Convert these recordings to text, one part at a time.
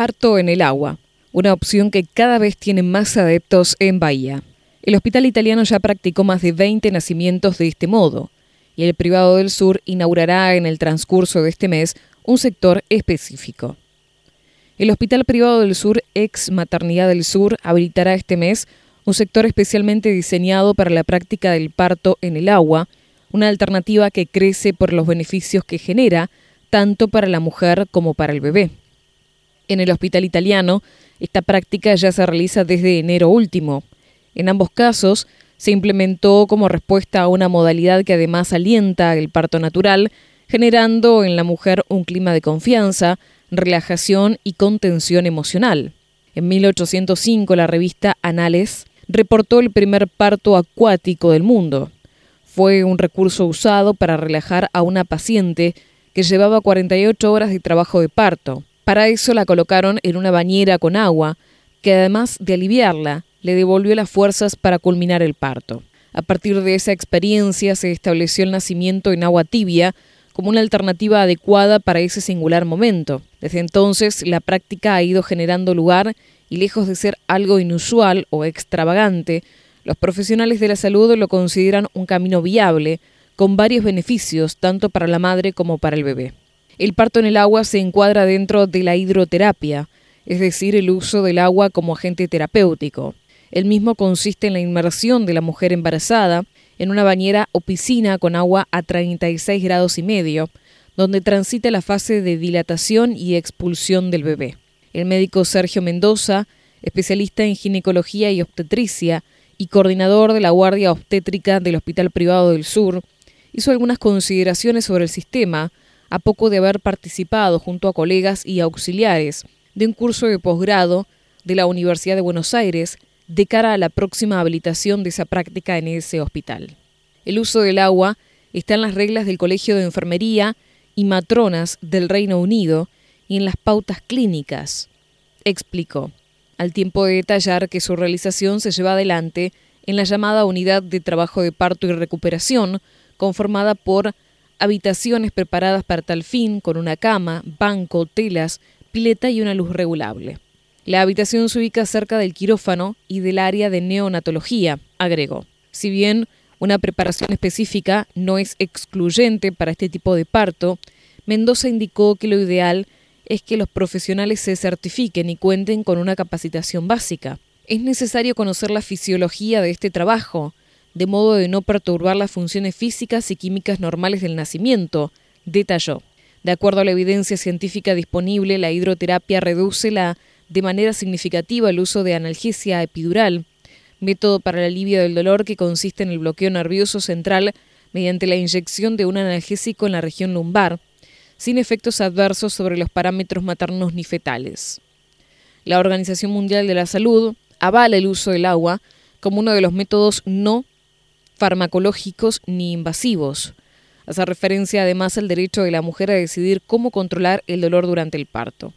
Parto en el agua, una opción que cada vez tiene más adeptos en Bahía. El hospital italiano ya practicó más de 20 nacimientos de este modo, y el privado del sur inaugurará en el transcurso de este mes un sector específico. El Hospital Privado del Sur, ex Maternidad del Sur, habilitará este mes un sector especialmente diseñado para la práctica del parto en el agua, una alternativa que crece por los beneficios que genera, tanto para la mujer como para el bebé. En el hospital italiano, esta práctica ya se realiza desde enero último. En ambos casos, se implementó como respuesta a una modalidad que además alienta el parto natural, generando en la mujer un clima de confianza, relajación y contención emocional. En 1805 la revista Anales reportó el primer parto acuático del mundo. Fue un recurso usado para relajar a una paciente que llevaba 48 horas de trabajo de parto. Para eso la colocaron en una bañera con agua, que además de aliviarla, le devolvió las fuerzas para culminar el parto. A partir de esa experiencia se estableció el nacimiento en agua tibia como una alternativa adecuada para ese singular momento. Desde entonces la práctica ha ido generando lugar y lejos de ser algo inusual o extravagante, los profesionales de la salud lo consideran un camino viable, con varios beneficios tanto para la madre como para el bebé. El parto en el agua se encuadra dentro de la hidroterapia, es decir, el uso del agua como agente terapéutico. El mismo consiste en la inmersión de la mujer embarazada en una bañera o piscina con agua a 36 grados y medio, donde transita la fase de dilatación y expulsión del bebé. El médico Sergio Mendoza, especialista en ginecología y obstetricia y coordinador de la Guardia Obstétrica del Hospital Privado del Sur, hizo algunas consideraciones sobre el sistema a poco de haber participado junto a colegas y auxiliares de un curso de posgrado de la Universidad de Buenos Aires de cara a la próxima habilitación de esa práctica en ese hospital. El uso del agua está en las reglas del Colegio de Enfermería y Matronas del Reino Unido y en las pautas clínicas, explicó, al tiempo de detallar que su realización se lleva adelante en la llamada Unidad de Trabajo de Parto y Recuperación, conformada por habitaciones preparadas para tal fin, con una cama, banco, telas, pileta y una luz regulable. La habitación se ubica cerca del quirófano y del área de neonatología, agregó. Si bien una preparación específica no es excluyente para este tipo de parto, Mendoza indicó que lo ideal es que los profesionales se certifiquen y cuenten con una capacitación básica. Es necesario conocer la fisiología de este trabajo, de modo de no perturbar las funciones físicas y químicas normales del nacimiento, detalló. De acuerdo a la evidencia científica disponible, la hidroterapia reduce la, de manera significativa el uso de analgesia epidural, método para el alivio del dolor que consiste en el bloqueo nervioso central mediante la inyección de un analgésico en la región lumbar, sin efectos adversos sobre los parámetros maternos ni fetales. La Organización Mundial de la Salud avala el uso del agua como uno de los métodos no farmacológicos ni invasivos. Hace referencia además al derecho de la mujer a decidir cómo controlar el dolor durante el parto.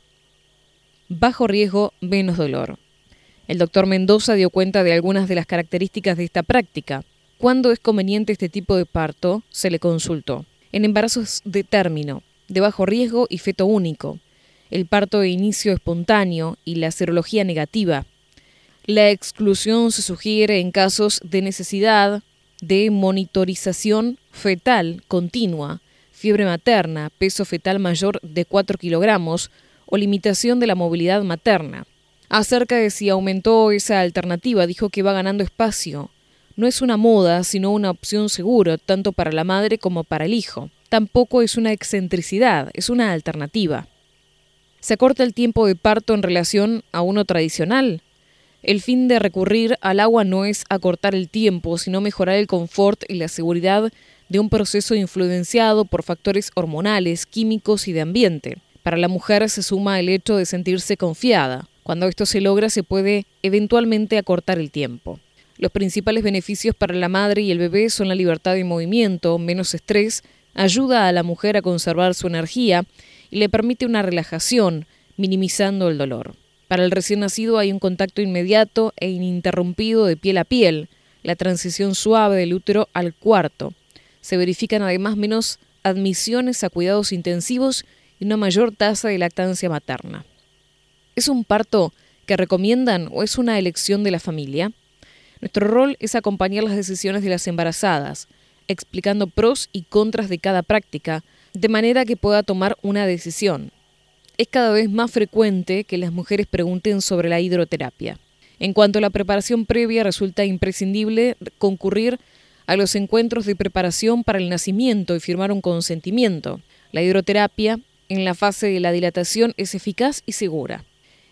Bajo riesgo, menos dolor. El doctor Mendoza dio cuenta de algunas de las características de esta práctica. ¿Cuándo es conveniente este tipo de parto? Se le consultó. En embarazos de término, de bajo riesgo y feto único, el parto de inicio espontáneo y la serología negativa. La exclusión se sugiere en casos de necesidad de monitorización fetal continua, fiebre materna, peso fetal mayor de 4 kilogramos o limitación de la movilidad materna. Acerca de si aumentó esa alternativa, dijo que va ganando espacio. No es una moda, sino una opción segura, tanto para la madre como para el hijo tampoco es una excentricidad, es una alternativa. Se acorta el tiempo de parto en relación a uno tradicional. El fin de recurrir al agua no es acortar el tiempo, sino mejorar el confort y la seguridad de un proceso influenciado por factores hormonales, químicos y de ambiente. Para la mujer se suma el hecho de sentirse confiada. Cuando esto se logra se puede eventualmente acortar el tiempo. Los principales beneficios para la madre y el bebé son la libertad de movimiento, menos estrés, ayuda a la mujer a conservar su energía y le permite una relajación, minimizando el dolor. Para el recién nacido hay un contacto inmediato e ininterrumpido de piel a piel, la transición suave del útero al cuarto. Se verifican además menos admisiones a cuidados intensivos y una mayor tasa de lactancia materna. ¿Es un parto que recomiendan o es una elección de la familia? Nuestro rol es acompañar las decisiones de las embarazadas, explicando pros y contras de cada práctica, de manera que pueda tomar una decisión. Es cada vez más frecuente que las mujeres pregunten sobre la hidroterapia. En cuanto a la preparación previa, resulta imprescindible concurrir a los encuentros de preparación para el nacimiento y firmar un consentimiento. La hidroterapia, en la fase de la dilatación, es eficaz y segura.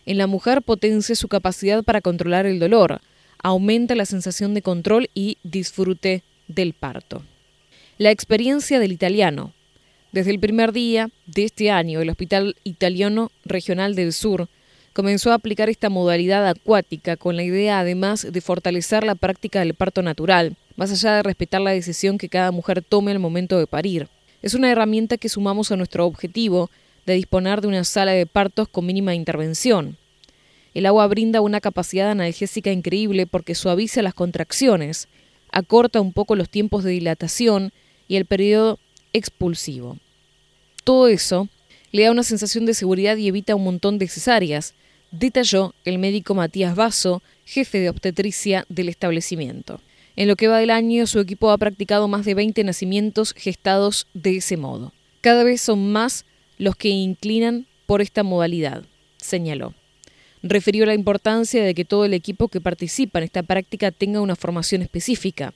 En la mujer potencia su capacidad para controlar el dolor, aumenta la sensación de control y disfrute del parto. La experiencia del italiano. Desde el primer día de este año, el Hospital Italiano Regional del Sur comenzó a aplicar esta modalidad acuática con la idea además de fortalecer la práctica del parto natural, más allá de respetar la decisión que cada mujer tome al momento de parir. Es una herramienta que sumamos a nuestro objetivo de disponer de una sala de partos con mínima intervención. El agua brinda una capacidad analgésica increíble porque suaviza las contracciones, acorta un poco los tiempos de dilatación y el periodo expulsivo. Todo eso le da una sensación de seguridad y evita un montón de cesáreas, detalló el médico Matías Vaso, jefe de obstetricia del establecimiento. En lo que va del año, su equipo ha practicado más de 20 nacimientos gestados de ese modo. Cada vez son más los que inclinan por esta modalidad, señaló. Refirió la importancia de que todo el equipo que participa en esta práctica tenga una formación específica.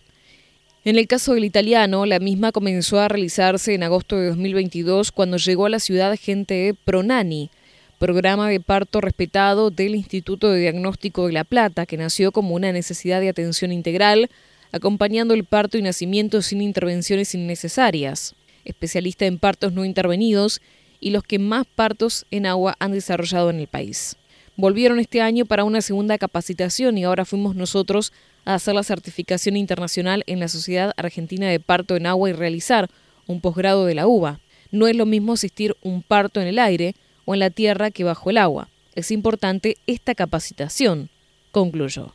En el caso del italiano, la misma comenzó a realizarse en agosto de 2022 cuando llegó a la ciudad gente Pronani, programa de parto respetado del Instituto de Diagnóstico de La Plata, que nació como una necesidad de atención integral, acompañando el parto y nacimiento sin intervenciones innecesarias. Especialista en partos no intervenidos y los que más partos en agua han desarrollado en el país. Volvieron este año para una segunda capacitación y ahora fuimos nosotros a hacer la certificación internacional en la Sociedad Argentina de Parto en Agua y realizar un posgrado de la UBA. No es lo mismo asistir un parto en el aire o en la tierra que bajo el agua. Es importante esta capacitación, concluyó.